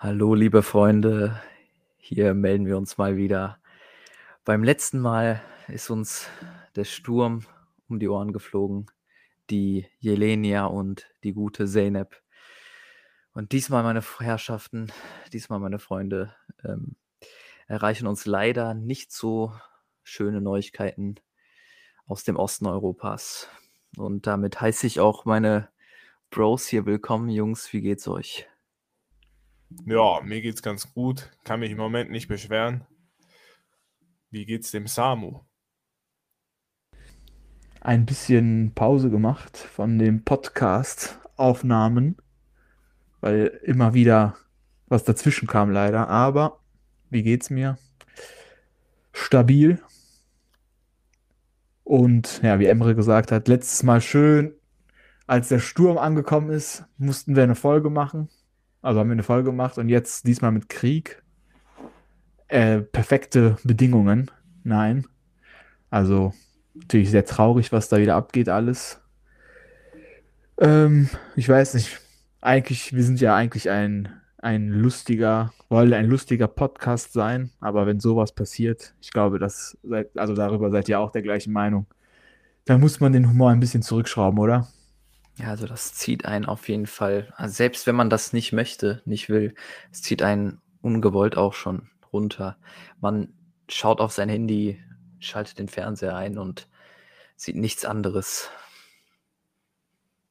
Hallo, liebe Freunde. Hier melden wir uns mal wieder. Beim letzten Mal ist uns der Sturm um die Ohren geflogen, die Jelenia und die gute Zeynep. Und diesmal, meine Herrschaften, diesmal, meine Freunde, ähm, erreichen uns leider nicht so schöne Neuigkeiten aus dem Osten Europas. Und damit heiße ich auch meine Bros hier willkommen. Jungs, wie geht's euch? Ja, mir geht's ganz gut. Kann mich im Moment nicht beschweren. Wie geht's dem Samu? Ein bisschen Pause gemacht von den Podcast-Aufnahmen, weil immer wieder was dazwischen kam leider. Aber wie geht's mir? Stabil. Und ja, wie Emre gesagt hat, letztes Mal schön, als der Sturm angekommen ist, mussten wir eine Folge machen. Also haben wir eine Folge gemacht und jetzt diesmal mit Krieg. Äh, perfekte Bedingungen. Nein. Also natürlich sehr traurig, was da wieder abgeht, alles. Ähm, ich weiß nicht. Eigentlich, wir sind ja eigentlich ein, ein lustiger, wollte ein lustiger Podcast sein, aber wenn sowas passiert, ich glaube, das seid, also darüber seid ihr auch der gleichen Meinung. Da muss man den Humor ein bisschen zurückschrauben, oder? Ja, also das zieht einen auf jeden Fall, also selbst wenn man das nicht möchte, nicht will, es zieht einen ungewollt auch schon runter. Man schaut auf sein Handy, schaltet den Fernseher ein und sieht nichts anderes.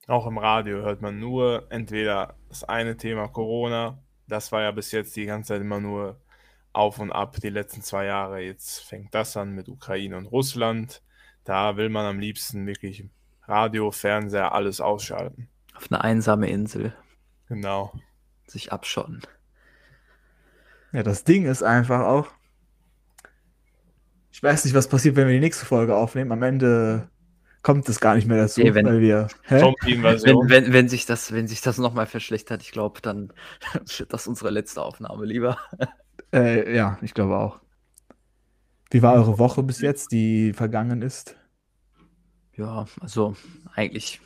Auch im Radio hört man nur entweder das eine Thema Corona, das war ja bis jetzt die ganze Zeit immer nur auf und ab die letzten zwei Jahre. Jetzt fängt das an mit Ukraine und Russland. Da will man am liebsten wirklich Radio, Fernseher, alles ausschalten. Auf eine einsame Insel. Genau. Sich abschotten. Ja, das Ding ist einfach auch, ich weiß nicht, was passiert, wenn wir die nächste Folge aufnehmen. Am Ende kommt es gar nicht mehr dazu, Nee, wenn- weil wir. Wenn, wenn, wenn sich das, wenn sich das nochmal verschlechtert, ich glaube, dann wird das unsere letzte Aufnahme lieber. Äh, ja, ich glaube auch. Wie war eure Woche bis jetzt, die vergangen ist? Ja, also eigentlich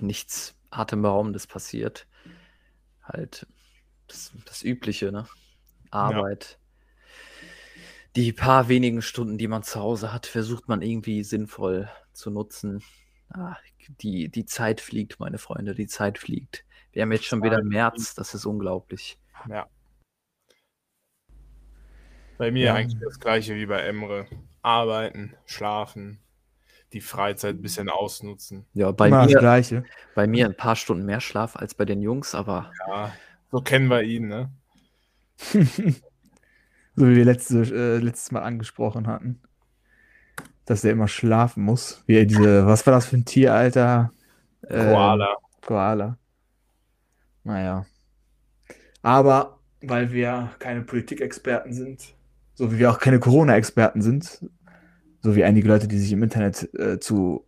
nichts Atemberaubendes passiert. Halt das, das Übliche, ne? Arbeit. Die paar wenigen Stunden, die man zu Hause hat, versucht man irgendwie sinnvoll zu nutzen. Ah, die, die Zeit fliegt, meine Freunde, die Zeit fliegt. Wir haben jetzt schon wieder März, das ist unglaublich. Ja. Bei mir Ja. eigentlich das gleiche wie bei Emre. Arbeiten, schlafen, die Freizeit ein bisschen ausnutzen. Ja, bei Immer das mir, Gleiche. bei mir ein paar Stunden mehr Schlaf als bei den Jungs, aber Ja, so kennen wir ihn, ne? So wie wir letzte, äh, letztes Mal angesprochen hatten. Dass er immer schlafen muss. Wie er diese, was war das für ein Tier, Alter? Ähm, Koala. Koala. Naja. Aber weil wir keine Politikexperten sind, so wie wir auch keine Corona-Experten sind, so wie einige Leute, die sich im Internet äh, zu.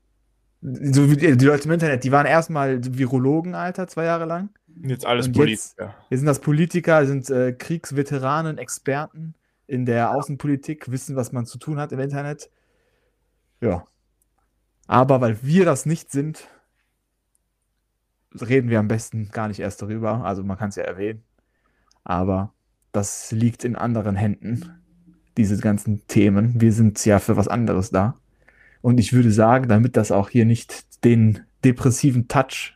So wie die, die Leute im Internet, die waren erstmal Virologen, Alter, zwei Jahre lang. Jetzt alles Und jetzt- Politiker. Wir sind das Politiker, sind äh, Kriegsveteranen, Experten in der Außenpolitik, wissen, was man zu tun hat im Internet. Ja. Aber weil wir das nicht sind, reden wir am besten gar nicht erst darüber. Also man kann es ja erwähnen. Aber das liegt in anderen Händen, diese ganzen Themen. Wir sind ja für was anderes da. Und ich würde sagen, damit das auch hier nicht den depressiven Touch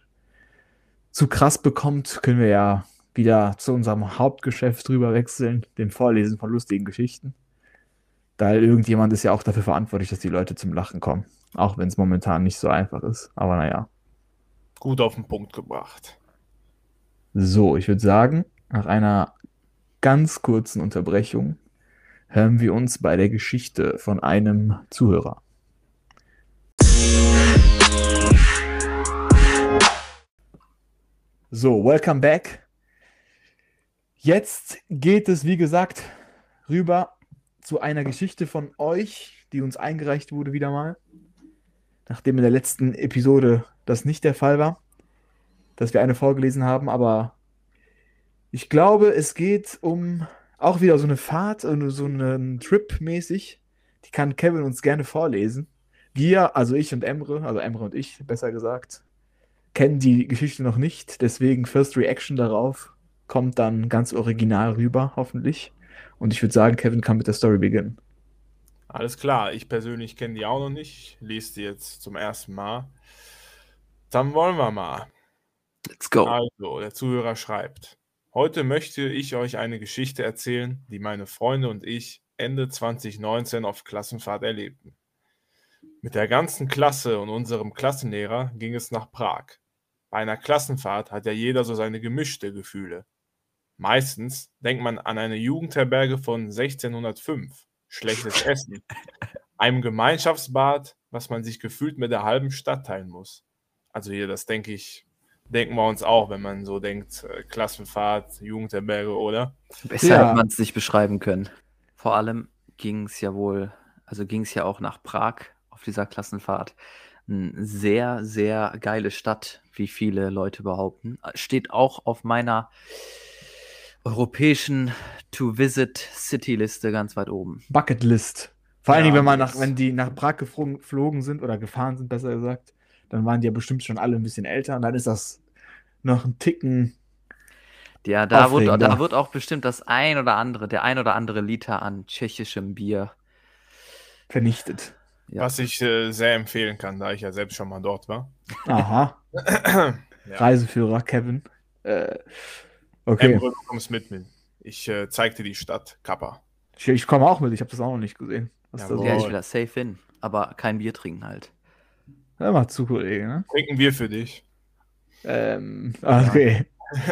zu krass bekommt, können wir ja wieder zu unserem Hauptgeschäft drüber wechseln, dem Vorlesen von lustigen Geschichten. Da irgendjemand ist ja auch dafür verantwortlich, dass die Leute zum Lachen kommen. Auch wenn es momentan nicht so einfach ist. Aber naja. Gut auf den Punkt gebracht. So, ich würde sagen, nach einer ganz kurzen Unterbrechung hören wir uns bei der Geschichte von einem Zuhörer. So, welcome back. Jetzt geht es, wie gesagt, rüber zu einer Geschichte von euch, die uns eingereicht wurde wieder mal. Nachdem in der letzten Episode das nicht der Fall war, dass wir eine vorgelesen haben, aber ich glaube, es geht um auch wieder so eine Fahrt, äh, so einen Trip mäßig. Die kann Kevin uns gerne vorlesen. Wir, also ich und Emre, also Emre und ich, besser gesagt, kennen die Geschichte noch nicht. Deswegen First Reaction darauf kommt dann ganz original rüber, hoffentlich. Und ich würde sagen, Kevin kann mit der Story beginnen. Alles klar, ich persönlich kenne die auch noch nicht, lese die jetzt zum ersten Mal. Dann wollen wir mal. Let's go. Also, der Zuhörer schreibt: Heute möchte ich euch eine Geschichte erzählen, die meine Freunde und ich Ende 2019 auf Klassenfahrt erlebten. Mit der ganzen Klasse und unserem Klassenlehrer ging es nach Prag. Bei einer Klassenfahrt hat ja jeder so seine gemischte Gefühle. Meistens denkt man an eine Jugendherberge von 1605, schlechtes Essen, einem Gemeinschaftsbad, was man sich gefühlt mit der halben Stadt teilen muss. Also hier, das denke ich, denken wir uns auch, wenn man so denkt, äh, Klassenfahrt, Jugendherberge, oder? Besser Ja. hätte man es nicht beschreiben können. Vor allem ging es ja wohl, also ging es ja auch nach Prag auf dieser Klassenfahrt. Eine sehr, sehr geile Stadt, wie viele Leute behaupten. Steht auch auf meiner europäischen To-Visit-City-Liste ganz weit oben. Bucketlist. Vor allen Ja, Dingen, wenn man nach, wenn die nach Prag geflogen sind oder gefahren sind, besser gesagt, dann waren die ja bestimmt schon alle ein bisschen älter und dann ist das noch ein Ticken. Ja, da wird, da wird auch bestimmt das ein oder andere, der ein oder andere Liter an tschechischem Bier. vernichtet. Ja. Was ich äh, sehr empfehlen kann, da ich ja selbst schon mal dort war. Aha. Ja. Reiseführer Kevin. Äh, okay. Emre, du kommst mit mir. Ich äh, zeig dir die Stadt, Kappa. Ich, ich komme auch mit, ich habe das auch noch nicht gesehen. Ja, ich will da safe hin, aber kein Bier trinken halt. Hör mal zu, Kollege, ne? Trinken wir für dich. Ähm, okay.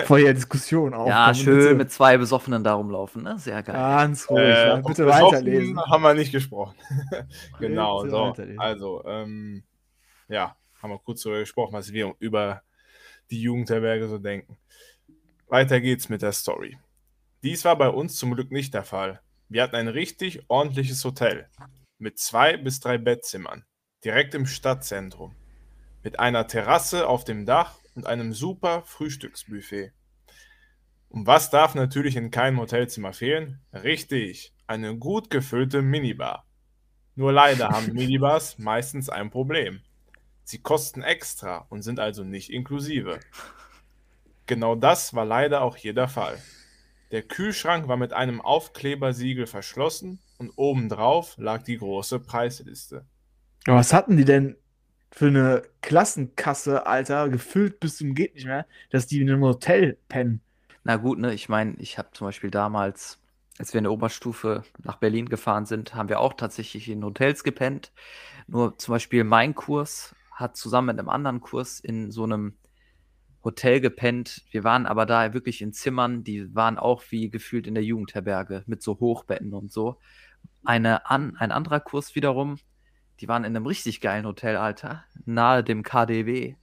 Vor der Diskussion auch. ja, schön bitte mit zwei Besoffenen da rumlaufen, ne? Sehr geil. Ganz ruhig, Äh, ja, bitte weiterlesen. Haben wir nicht gesprochen. genau, Bitte so. weiterlesen. Also, ähm, ja, haben wir kurz darüber gesprochen, was wir über die Jugendherberge so denken. Weiter geht's mit der Story. Dies war bei uns zum Glück nicht der Fall. Wir hatten ein richtig ordentliches Hotel mit zwei bis drei Bettzimmern, direkt im Stadtzentrum, mit einer Terrasse auf dem Dach und einem super Frühstücksbuffet. Und was darf natürlich in keinem Hotelzimmer fehlen? Richtig, eine gut gefüllte Minibar. Nur leider haben Minibars meistens ein Problem. Sie kosten extra und sind also nicht inklusive. Genau das war leider auch hier der Fall. Der Kühlschrank war mit einem Aufklebersiegel verschlossen und obendrauf lag die große Preisliste. Was hatten die denn für eine Klassenkasse, Alter, gefüllt bis zum geht nicht mehr, dass die in einem Hotel pennen? Na gut, ne, ich meine, ich habe zum Beispiel damals, als wir in der Oberstufe nach Berlin gefahren sind, haben wir auch tatsächlich in Hotels gepennt. Nur zum Beispiel mein Kurs hat zusammen mit einem anderen Kurs in so einem Hotel gepennt. Wir waren aber da wirklich in Zimmern, die waren auch wie gefühlt in der Jugendherberge mit so Hochbetten und so. Eine an, ein anderer Kurs wiederum, die waren in einem richtig geilen Hotel, Alter, nahe dem KDW.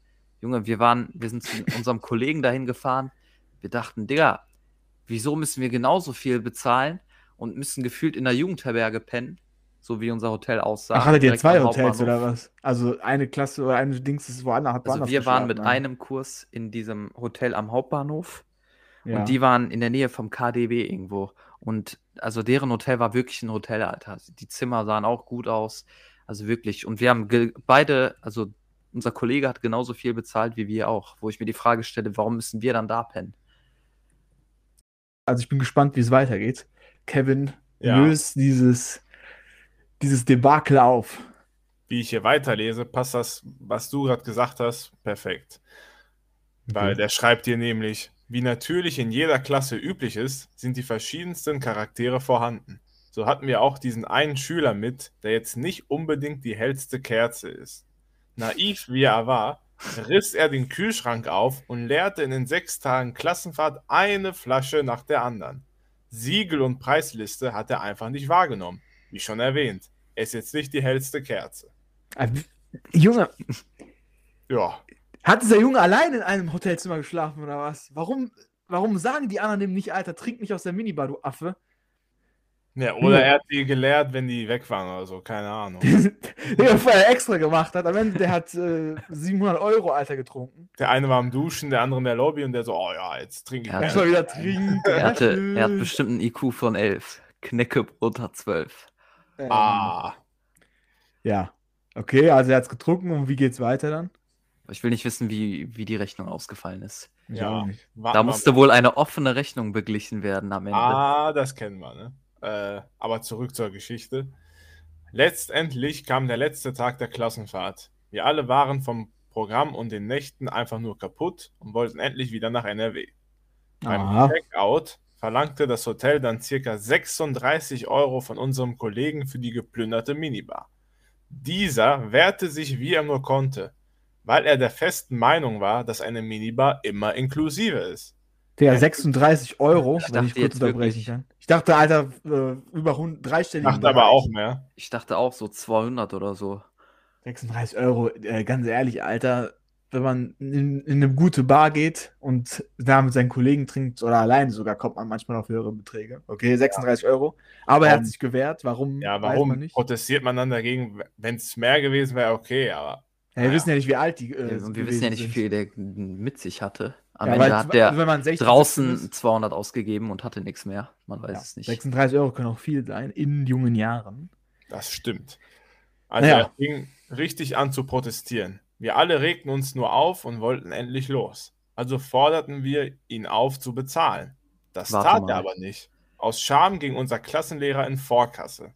Junge, wir waren, wir sind zu unserem Kollegen dahin gefahren. Wir dachten, Digga, wieso müssen wir genauso viel bezahlen und müssen gefühlt in der Jugendherberge pennen, so wie unser Hotel aussah. Ach, hattet ihr zwei Hotels oder was? Also eine Klasse oder eine Dings ist woanders, hat Also wir waren mit ne? einem Kurs in diesem Hotel am Hauptbahnhof Ja. und die waren in der Nähe vom KDW irgendwo. Und also deren Hotel war wirklich ein Hotel, Alter. Die Zimmer sahen auch gut aus. Also wirklich. Und wir haben beide, also unser Kollege hat genauso viel bezahlt wie wir auch, wo ich mir die Frage stelle, warum müssen wir dann da pennen? Also ich bin gespannt, wie es weitergeht. Kevin Ja. löst dieses, dieses Debakel auf. Wie ich hier weiterlese, passt das, was du gerade gesagt hast, perfekt. Weil Okay. der schreibt hier nämlich, wie natürlich in jeder Klasse üblich ist, sind die verschiedensten Charaktere vorhanden. So hatten wir auch diesen einen Schüler mit, der jetzt nicht unbedingt die hellste Kerze ist. Naiv wie er war, riss er den Kühlschrank auf und leerte in den sechs Tagen Klassenfahrt eine Flasche nach der anderen. Siegel und Preisliste hat er einfach nicht wahrgenommen. Wie schon erwähnt, er ist jetzt nicht die hellste Kerze. Junge, Ja, hat dieser Junge allein in einem Hotelzimmer geschlafen oder was? Warum, warum sagen die anderen dem nicht, Alter, trink nicht aus der Minibar, du Affe? Ja, oder Ja. er hat die gelehrt, wenn die weg waren oder so, keine Ahnung. Der vorher extra gemacht hat. Am Ende, der hat äh, 700 Euro, Alter, getrunken. Der eine war am Duschen, der andere in der Lobby und der so, oh ja, jetzt trinke ich. Muss mal wieder trinken. Er, hatte, er hat bestimmt einen IQ von 11. Kneckebrot hat 12. Ähm, Ah, Ja. Okay, also er hat's getrunken und wie geht's weiter dann? Ich will nicht wissen, wie, wie die Rechnung ausgefallen ist. Ja. Da musste wohl eine offene Rechnung beglichen werden am Ende. Ah, das kennen wir, ne? Äh, aber zurück zur Geschichte. Letztendlich kam der letzte Tag der Klassenfahrt. Wir alle waren vom Programm und den Nächten einfach nur kaputt und wollten endlich wieder nach NRW. Beim Aha. Checkout verlangte das Hotel dann circa 36 Euro von unserem Kollegen für die geplünderte Minibar. Dieser wehrte sich, wie er nur konnte, weil er der festen Meinung war, dass eine Minibar immer inklusive ist. Der 36 Euro, Ich wenn ich dachte kurz jetzt unterbrechen wirklich- kann. Ich dachte, Alter, äh, über 100, dreistelligen Macht aber Bereich. auch mehr. Ich dachte auch so 200 oder so. 36 Euro, äh, ganz ehrlich, Alter, wenn man in, in eine gute Bar geht und da mit seinen Kollegen trinkt oder alleine sogar, kommt man manchmal auf höhere Beträge. Okay, 36 Euro. Aber er hat Warum? sich gewehrt. Warum? Ja, weiß man warum nicht. protestiert man dann dagegen? Wenn es mehr gewesen wäre, okay, aber Ja, wir Ja. wissen ja nicht, wie alt die. Äh, und wir wissen ja nicht, wie viel der mit sich hatte. Am Ja, Ende weil- hat der wenn man 16, draußen 17 ist, 200 ausgegeben und hatte nichts mehr. Man weiß ja, es nicht. 36 Euro können auch viel sein in jungen Jahren. das stimmt. Also Ja. er fing richtig an zu protestieren. Wir alle regten uns nur auf und wollten endlich los. Also forderten wir ihn auf zu bezahlen. Das Warte tat mal. er aber nicht. Aus Scham ging unser Klassenlehrer in Vorkasse.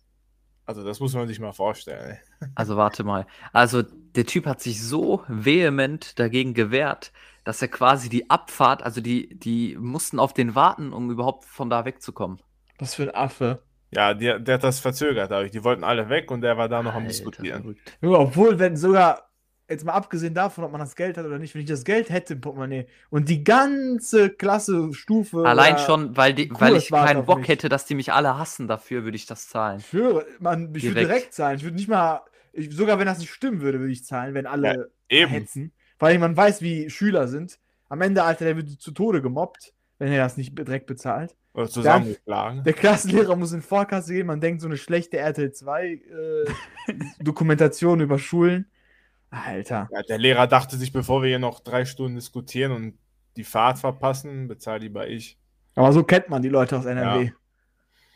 Also das muss man sich mal vorstellen. Also warte mal. Also der Typ hat sich so vehement dagegen gewehrt, dass er quasi die Abfahrt, also die, die mussten auf den warten, um überhaupt von da wegzukommen. Was für ein Affe. Ja, der, der hat das verzögert dadurch. Die wollten alle weg und der war da noch am Alter, Diskutieren. verrückt. Junge, obwohl, wenn sogar, jetzt mal abgesehen davon, ob man das Geld hat oder nicht, wenn ich das Geld hätte im Portemonnaie und die ganze Klasse, Stufe. Allein schon, weil, die, weil ich keinen Bock mich. hätte, dass die mich alle hassen dafür, würde ich das zahlen. Ich schwöre, man, ich würde Direkt. zahlen. Ich würde nicht mal, ich, sogar wenn das nicht stimmen würde, würde ich zahlen, wenn alle Eben. hetzen. Weil man weiß, wie Schüler sind. Am Ende, Alter, der wird zu Tode gemobbt, wenn er das nicht direkt bezahlt. Oder zusammengeschlagen. Der Klassenlehrer muss in Vorkasse gehen, man denkt so eine schlechte RTL 2 äh, Dokumentation über Schulen. Alter. Ja, der Lehrer dachte sich, bevor wir hier noch drei Stunden diskutieren und die Fahrt verpassen, bezahle lieber ich. Aber so kennt man die Leute aus NRW. Ja.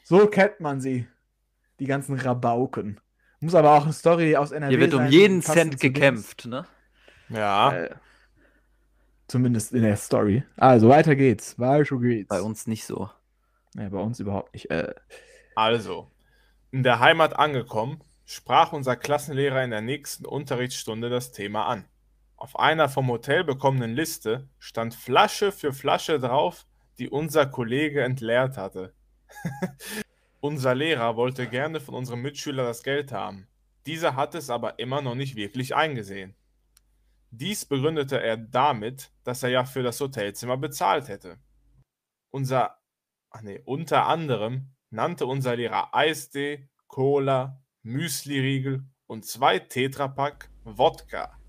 So kennt man sie. Die ganzen Rabauken. Muss aber auch eine Story aus NRW Hier wird um jeden Cent gekämpft, ne? Ja, Äh, Zumindest in der Story. Also weiter geht's. Weiter geht's. bei uns nicht so. Ja, bei uns überhaupt nicht. Äh, also. In der Heimat angekommen, sprach unser Klassenlehrer in der nächsten Unterrichtsstunde das Thema an. Auf einer vom Hotel bekommenen Liste stand Flasche für Flasche drauf, die unser Kollege entleert hatte. unser Lehrer wollte gerne von unserem Mitschüler das Geld haben. Dieser hat es aber immer noch nicht wirklich eingesehen. Dies begründete er damit, dass er ja für das Hotelzimmer bezahlt hätte. Unser, ach nee, unter anderem nannte unser Lehrer Eistee, Cola, Müsli-Riegel und zwei Tetrapack Wodka.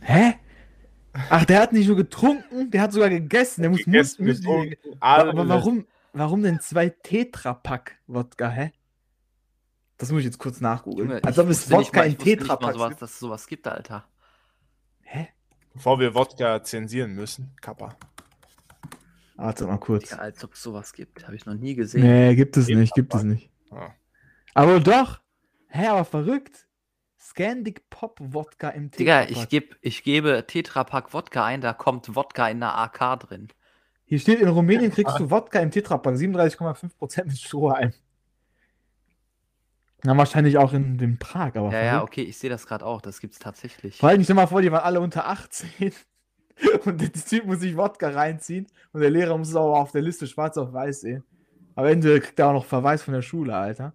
hä? Ach, der hat nicht nur getrunken, der hat sogar gegessen. Der muss Gegessen, Müsli. getrunken, Aber warum, warum denn zwei Tetrapack Wodka, hä? Das muss ich jetzt kurz nachgoogeln. Als ob es Wodka in Tetrapack sowas, gibt. dass es sowas gibt, Alter. Hä? Bevor wir Wodka zensieren müssen, Kappa. Warte mal kurz. Digga, als ob es sowas gibt. Habe ich noch nie gesehen. Nee, gibt es Tetrapack. nicht, gibt es nicht. Ja. Aber doch. Hä, aber verrückt. Scandic Pop Wodka im Digga, Tetrapack. ich, geb, ich gebe Tetrapack Wodka ein, da kommt Wodka in der AK drin. Hier steht, in Rumänien kriegst du Wodka im Tetrapack, 37,5% mit Strohhalm. Na, wahrscheinlich auch in dem Prag, aber Ja, ja, okay, ich sehe das gerade auch. Das gibt's tatsächlich. Vor allem, ich stell mal vor, die waren alle unter 18 und der Typ muss sich Wodka reinziehen und der Lehrer muss es aber auf der Liste schwarz auf weiß sehen. Am Ende kriegt er auch noch Verweis von der Schule, Alter.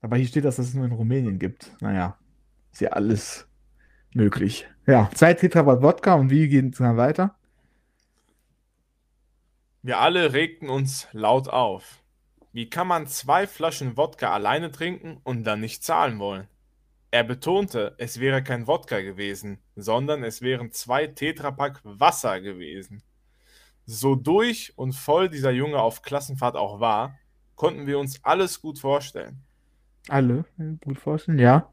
Aber hier steht, dass es nur in Rumänien gibt. Naja, ist ja alles möglich. Ja, zwei Tetrapack Wodka und wie geht es dann weiter? Wir alle regten uns laut auf. Wie kann man zwei Flaschen Wodka alleine trinken und dann nicht zahlen wollen? Er betonte, es wäre kein Wodka gewesen, sondern es wären zwei Tetrapack Wasser gewesen. So durch und voll dieser Junge auf Klassenfahrt auch war, konnten wir uns alles gut vorstellen, Alle, gut vorstellen, ja.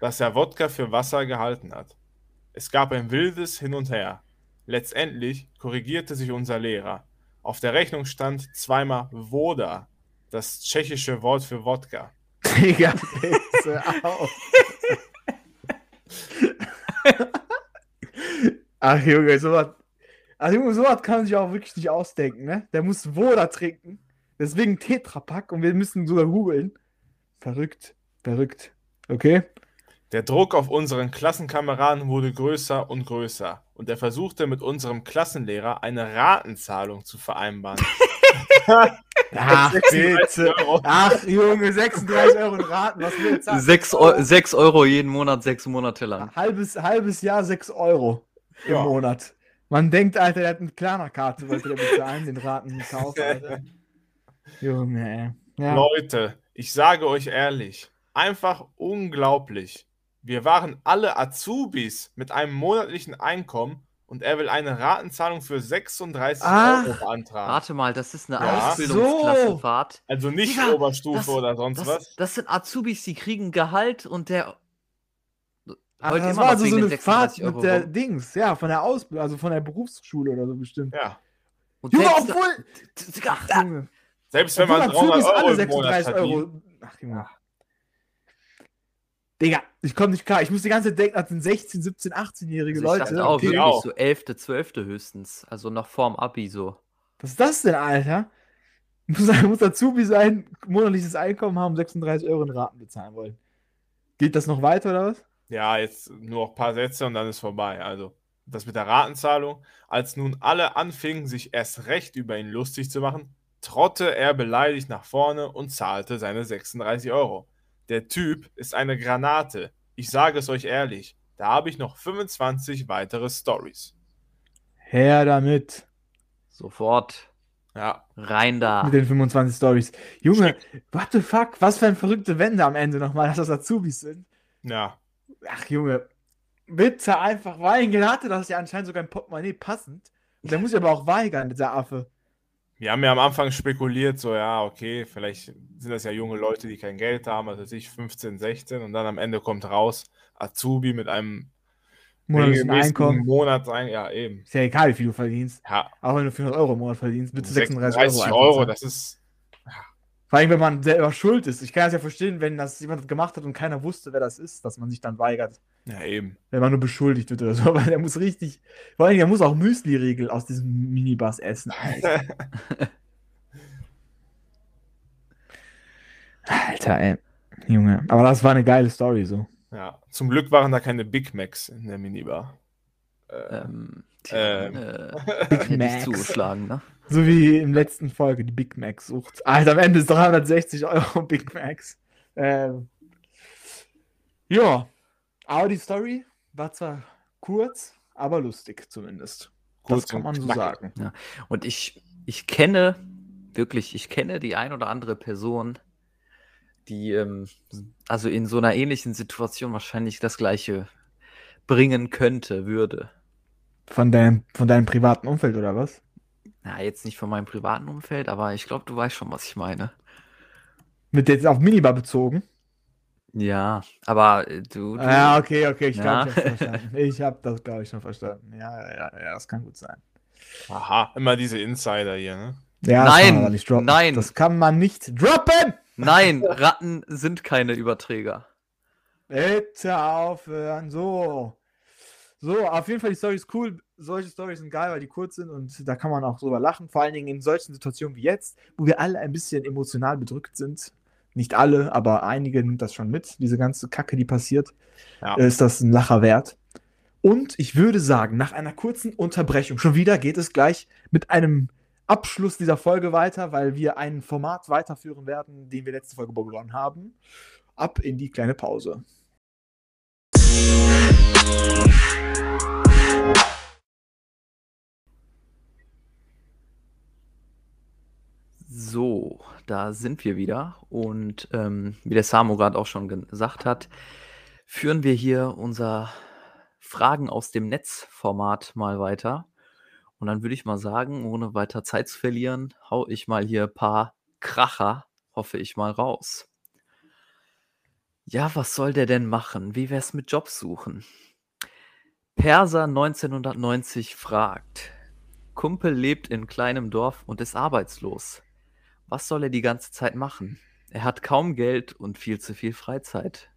dass er Wodka für Wasser gehalten hat. Es gab ein wildes Hin und Her. Letztendlich korrigierte sich unser Lehrer. Auf der Rechnung stand zweimal Woda, das tschechische Wort für Wodka. Digga, bitte auf. Ach Junge, sowas. Also Junge, sowas kann man sich auch wirklich nicht ausdenken, ne? Der muss Woda trinken. Deswegen Tetrapack und wir müssen sogar googeln. Verrückt, verrückt. Okay? Der Druck auf unseren Klassenkameraden wurde größer und größer und er versuchte mit unserem Klassenlehrer eine Ratenzahlung zu vereinbaren. Ach, 36 bitte. Euro. Ach, Junge, 36 Euro in Raten. Was will jetzt 6 Euro, 6 Euro jeden Monat, sechs Monate lang. Halbes, halbes Jahr 6 Euro im Ja. Monat. Man denkt, Alter, der hat eine Klarna-Karte, wollte der bezahlen, den Raten Alter. Junge, ey. Ja. Leute, ich sage euch ehrlich, einfach unglaublich. Wir waren alle Azubis mit einem monatlichen Einkommen und er will eine Ratenzahlung für 36 Ach. Euro beantragen. Warte mal, das ist eine Ja. Ausbildungsklassenfahrt. Also nicht Digga, Oberstufe das- oder sonst Das, was. das sind Azubis, die kriegen Gehalt und der. Ach, heult das war also so eine Fahrt 36 Euro mit der rum. Dings, ja, von der Ausbildung, also von der Berufsschule oder so bestimmt. Ja. Und Junge, selbst- obwohl. Ach, Junge. Selbst wenn man Obwohl 300 Azubis Euro alle im Monat 36 verdient. Euro. Ach, Junge. Digga, ich komme nicht klar. Ich muss die ganze Zeit denken, das sind 16, 17, 18-jährige Also ich Leute. dachte auch Okay. wir wirklich auch. so 11., 12. höchstens. Also noch vorm Abi so. Was ist das denn, Alter? Muss, muss Azubi sein, monatliches Einkommen haben, 36 Euro in Raten bezahlen wollen. Geht das noch weiter oder was? Ja, jetzt nur noch ein paar Sätze und dann ist vorbei. Also, das mit der Ratenzahlung. Als nun alle anfingen, sich erst recht über ihn lustig zu machen, trotte er beleidigt nach vorne und zahlte seine 36 Euro. Der Typ ist eine Granate. Ich sage es euch ehrlich. Da habe ich noch 25 weitere Stories. Her damit. Sofort Ja, rein da. Mit den 25 Stories. Junge, what the fuck? Was für eine verrückte Wende am Ende nochmal, dass das Azubis sind. ja. Ach, Junge. Bitte einfach weigern. Hatte das ja anscheinend sogar im Portemonnaie passend. Und der muss ja aber auch weigern, dieser Affe. Wir haben ja am Anfang spekuliert, so, ja, okay, vielleicht sind das ja junge Leute, die kein Geld haben, also ich 15, 16 und dann am Ende kommt raus, Azubi mit einem Monatlichen Einkommen. Monatsein, ja, eben. Ist ja egal, wie viel du verdienst. Ja, Auch wenn du 400 Euro im Monat verdienst, bitte 36, 36 Euro. Euro, das ist, Vor allem, wenn man selber schuld ist. Ich kann das ja verstehen, wenn das jemand gemacht hat und keiner wusste, wer das ist, dass man sich dann weigert. Ja, eben. Wenn man nur beschuldigt wird oder so. Aber der muss richtig. Vor allem, der muss auch Müsli-Riegel aus diesem Minibus essen. Alter. Alter, ey. Junge. Aber das war eine geile Story so. Ja, zum Glück waren da keine Big Macs in der Minibar. Äh, Ähm, Ähm. äh, Big Macs. zugeschlagen, ne? So wie in der letzten Folge, die Big Mac sucht. Alter, am Ende ist 360 Euro Big Macs. Ähm. Ja. Aber die Story war zwar kurz, aber lustig zumindest. Kurz das kann man so knackig. sagen. Und ich, ich kenne, wirklich, ich kenne die ein oder andere Person, die ähm, also in so einer ähnlichen Situation wahrscheinlich das Gleiche bringen könnte, würde. Von deinem, von deinem privaten Umfeld oder was? Na, jetzt nicht von meinem privaten Umfeld, aber ich glaube, du weißt schon, was ich meine. Mit jetzt auf Minibar bezogen? Ja, aber äh, du, du Ja, okay, okay, ich Ja. glaube, ich habe verstanden. Ich habe das, glaube ich, schon verstanden. Ja, ja, ja, ja, das kann gut sein. Aha, immer diese Insider hier, ne? Ja, das Nein, kann man aber nicht droppen. nein. Das kann man nicht droppen! Nein, Ratten sind keine Überträger. Bitte aufhören. So. So, auf jeden Fall, die Story ist cool. Solche Stories sind geil, weil die kurz sind und da kann man auch drüber lachen. Vor allen Dingen in solchen Situationen wie jetzt, wo wir alle ein bisschen emotional bedrückt sind. Nicht alle, aber einige nimmt das schon mit. Diese ganze Kacke, die passiert, Ja. ist das ein Lacher wert. Und ich würde sagen, nach einer kurzen Unterbrechung, schon wieder geht es gleich mit einem Abschluss dieser Folge weiter, weil wir ein Format weiterführen werden, den wir letzte Folge begonnen haben. Ab in die kleine Pause. Da sind wir wieder. Und ähm, wie der Samo gerade auch schon gesagt hat, führen wir hier unser Fragen aus dem Netz-Format mal weiter. Und dann würde ich mal sagen, ohne weiter Zeit zu verlieren, hau ich mal hier ein paar Kracher, hoffe ich mal, raus. Ja, was soll der denn machen? Wie wär's mit Jobs suchen? Perser 1990 fragt: Kumpel lebt in kleinem Dorf und ist arbeitslos. Was soll er die ganze Zeit machen? Er hat kaum Geld und viel zu viel Freizeit.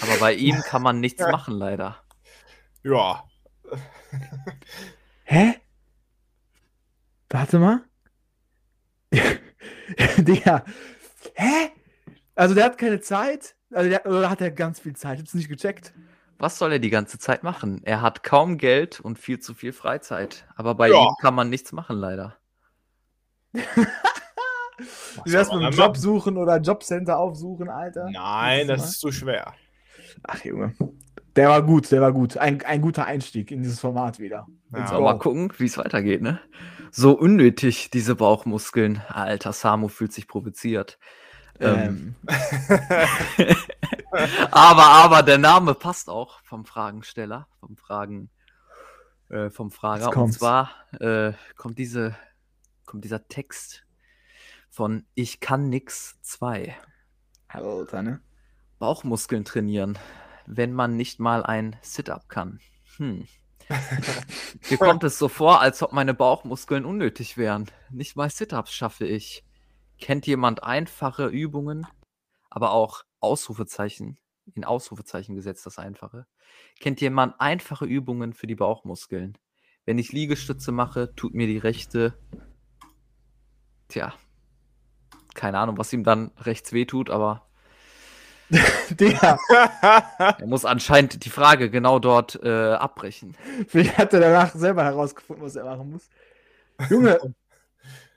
Aber bei ihm kann man nichts machen, leider. Ja, Hä? Warte mal. Digga. Hä? Also der hat keine Zeit? Also der, oder hat er ganz viel Zeit? Ich hab's nicht gecheckt. Was soll er die ganze Zeit machen? Er hat kaum Geld und viel zu viel Freizeit. Aber bei Ja. ihm kann man nichts machen, leider. Wie wär's soll mit einem machen? Job suchen oder Jobcenter aufsuchen, Alter? Nein, das ist zu schwer. Ach, Junge. Der war gut, der war gut. Ein, ein guter Einstieg in dieses Format wieder. Ja. So, mal gucken, wie es weitergeht, ne? So unnötig, diese Bauchmuskeln. Alter, Samu fühlt sich provoziert. Ähm, Ähm, aber, aber der Name passt auch vom Fragensteller, vom Fragen, äh, vom Frager. Und zwar äh, kommt diese, kommt dieser Text von Ich kann nix 2. Alter, ne? Bauchmuskeln trainieren, wenn man nicht mal ein Sit-up kann. Hm. Mir kommt es so vor, als ob meine Bauchmuskeln unnötig wären. Nicht mal Sit-ups schaffe ich. Kennt jemand einfache Übungen, aber auch Ausrufezeichen, in Ausrufezeichen gesetzt das Einfache. Kennt jemand einfache Übungen für die Bauchmuskeln? Wenn ich Liegestütze mache, tut mir die rechte, tja, keine Ahnung, was ihm dann rechts wehtut, aber Digga, Er muss anscheinend die Frage genau dort äh, abbrechen. vielleicht hat er danach selber herausgefunden, was er machen muss. Junge.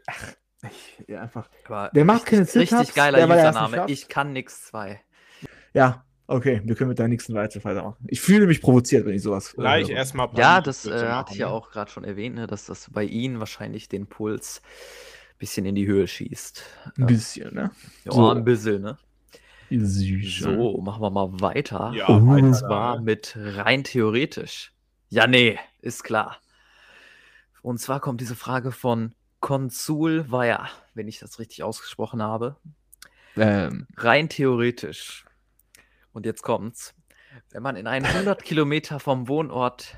Ach, ich, ja, einfach. Aber Der macht keine richtig, Sit-ups, richtig geiler der, er Username. Ich kann nix zwei. Ja, okay, wir können mit der nächsten weiter weitermachen. Ich fühle mich provoziert, wenn ich sowas. Gleich erstmal. Ja, das äh, hatte ich ja auch gerade schon erwähnt, ne, dass das bei Ihnen wahrscheinlich den Puls bisschen in die Höhe schießt. Ein bisschen, ne? Ja, so. ein bisschen, ne? Süß. ne? So, machen wir mal weiter. Ja, Oh, Und zwar ne? mit rein theoretisch. Ja, nee, ist klar. Und zwar kommt diese Frage von Konsul Weyer, wenn ich das richtig ausgesprochen habe. Ähm, Rein theoretisch. Und jetzt kommt's. Wenn man in einen 100 Kilometer vom Wohnort,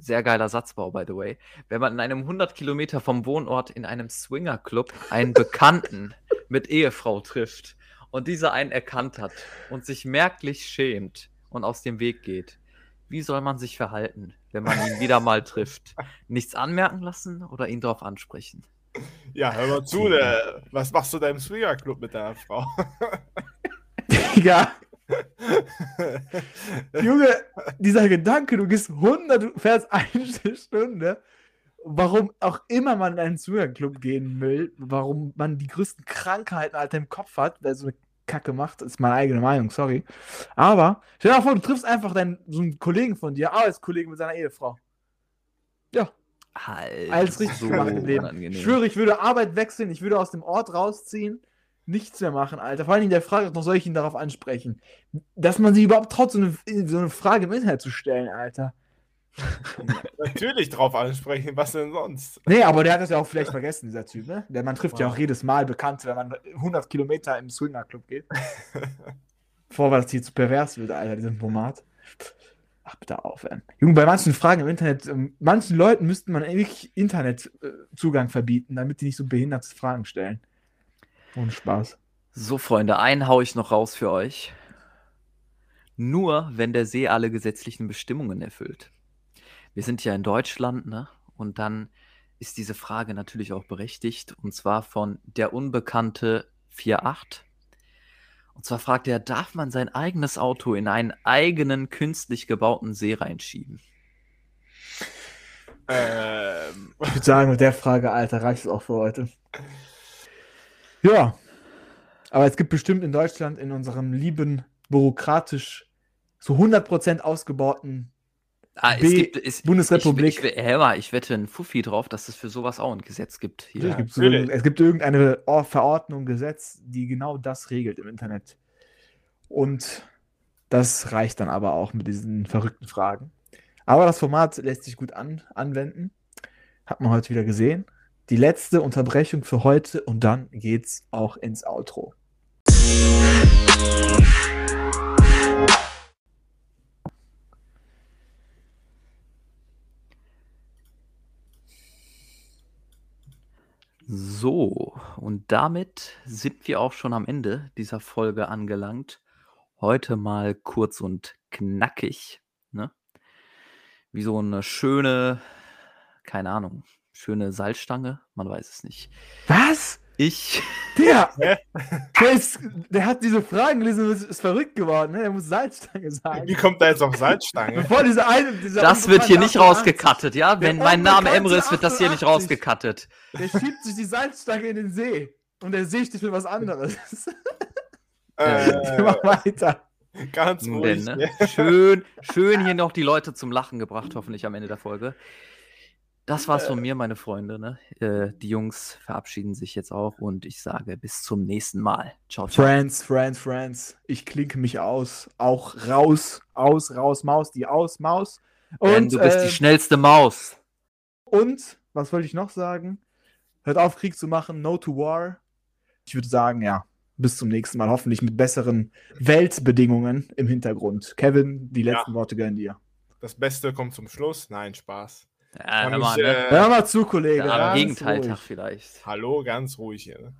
sehr geiler Satzbau, by the way, wenn man in einem 100 Kilometer vom Wohnort in einem Swingerclub einen Bekannten mit Ehefrau trifft und dieser einen erkannt hat und sich merklich schämt und aus dem Weg geht, wie soll man sich verhalten, wenn man ihn wieder mal trifft? Nichts anmerken lassen oder ihn darauf ansprechen? Ja, hör mal zu, der, was machst du da im Swinger-Club mit deiner Frau? Digga, Junge, dieser Gedanke, du gehst 100, du fährst eine Stunde, warum auch immer man in einen Swingerclub gehen will, warum man die größten Krankheiten Alter im Kopf hat, wer so eine Kacke macht, ist meine eigene Meinung, sorry. Aber stell dir mal vor, du triffst einfach deinen, so einen Kollegen von dir, Arbeitskollegen mit seiner Ehefrau. Ja, Halt. alles richtig gemacht im Leben. unangenehm. Ich schwöre, ich würde Arbeit wechseln, ich würde aus dem Ort rausziehen, nichts mehr machen, Alter. Vor allem in der Frage, noch soll ich ihn darauf ansprechen? Dass man sich überhaupt traut, so eine, so eine Frage im Internet zu stellen, Alter. Natürlich drauf ansprechen, was denn sonst? Nee, aber der hat das ja auch vielleicht vergessen, dieser Typ, ne? Der man trifft ja Wow. auch jedes Mal Bekannte, wenn man 100 Kilometer im Swingerclub geht. Bevor das hier zu pervers wird, Alter, diesem Format. Ach, bitte aufhören. Junge, bei manchen Fragen im Internet, ähm, manchen Leuten müsste man wirklich Internetzugang verbieten, damit die nicht so behinderte Fragen stellen. Ohne Spaß. So, Freunde, einen hau ich noch raus für euch. Nur wenn der See alle gesetzlichen Bestimmungen erfüllt. Wir sind ja in Deutschland, ne? Und dann ist diese Frage natürlich auch berechtigt. Und zwar von der unbekannte 48. Und zwar fragt er, darf man sein eigenes Auto in einen eigenen künstlich gebauten See reinschieben? Ähm, Ich würde sagen, mit der Frage, Alter, reicht es auch für heute. Ja. Aber es gibt bestimmt in Deutschland, in unserem lieben, bürokratisch so 100% ausgebauten Ah, es B- gibt, es, Bundesrepublik. Ich, ich, mal, ich wette ein Fuffi drauf, dass es für sowas auch ein Gesetz gibt. Hier. Es gibt, so, es gibt irgendeine Or- Verordnung, Gesetz, die genau das regelt im Internet. Und das reicht dann aber auch mit diesen verrückten Fragen. Aber das Format lässt sich gut an, anwenden. Hat man heute wieder gesehen. Die letzte Unterbrechung für heute und dann geht's auch ins Outro. So, und damit sind wir auch schon am Ende dieser Folge angelangt. Heute mal kurz und knackig. Ne? wie so eine schöne, keine Ahnung, schöne Salzstange, man weiß es nicht. Was? Ich Der, der, ist, der hat diese Fragen gelesen und ist, ist verrückt geworden. Ne? Er muss Salzstange sagen. Wie kommt da jetzt auf Salzstange? Bevor diese eine, dieser das wird hier nicht rausgekattet, ja? Wenn mein Name Emre ist, wird das hier nicht 88. rausgekattet. 88, Der schiebt sich die Salzstange in den See. Und der See steht für was anderes. Äh, Mach weiter. ganz ruhig. denn, ne? Schön, schön hier noch die Leute zum Lachen gebracht, hoffentlich am Ende der Folge. Das war's von mir, meine Freunde. Ne? Äh, die Jungs verabschieden sich jetzt auch und ich sage bis zum nächsten Mal. Ciao, ciao. Friends, Friends, Friends. Ich klinke mich aus. Auch raus, aus, raus, Maus, die aus, Maus. Denn Und, du bist äh, die schnellste Maus. und, was wollte ich noch sagen? Hört auf, Krieg zu machen. No to War. Ich würde sagen, ja, bis zum nächsten Mal. Hoffentlich mit besseren Weltbedingungen im Hintergrund. Kevin, die letzten Worte gehören dir. Das Beste kommt zum Schluss. Nein, Spaß. Ja, Kann hör mal, ich, ne? äh, Hör mal zu, Kollege. Ja, am Gegenteiltag ruhig. vielleicht. Hallo, ganz ruhig hier. Ne?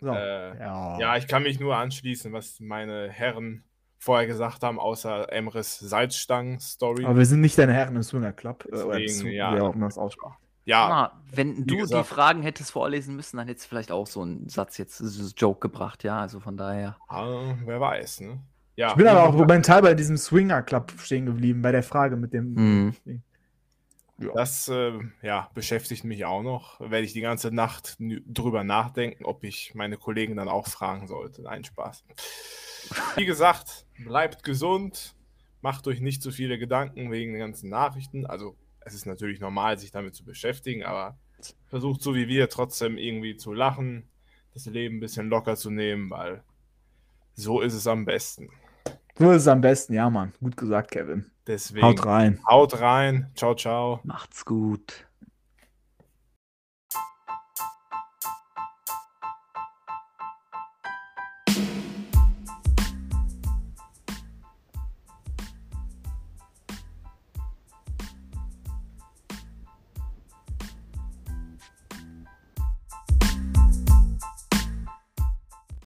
So. Äh, ja. Ja, ich kann mich nur anschließen, was meine Herren vorher gesagt haben, außer Emres Salzstangen-Story. Aber wir sind nicht deine Herren im Swinger Club. äh, Deswegen, ja. Wie auch immer das aussprach. Ja, Ah, wenn du gesagt. die Fragen hättest vorlesen müssen, dann hättest du vielleicht auch so einen Satz jetzt, so einen Joke gebracht, ja. Also von daher. ah, wer weiß, ne? Ja, Ich bin aber auch momentan bei diesem Swinger Club stehen geblieben, bei der Frage mit dem. Mhm. Das äh, ja, beschäftigt mich auch noch. Werde ich die ganze Nacht drüber nachdenken, ob ich meine Kollegen dann auch fragen sollte. Nein, Spaß. Wie gesagt, bleibt gesund, macht euch nicht zu viele Gedanken wegen den ganzen Nachrichten. Also, es ist natürlich normal, sich damit zu beschäftigen, aber versucht so wie wir trotzdem irgendwie zu lachen, das Leben ein bisschen locker zu nehmen, weil so ist es am besten. So ist es am besten, ja, Mann. Gut gesagt, Kevin. Deswegen Haut rein. haut rein. Ciao, ciao. Macht's gut.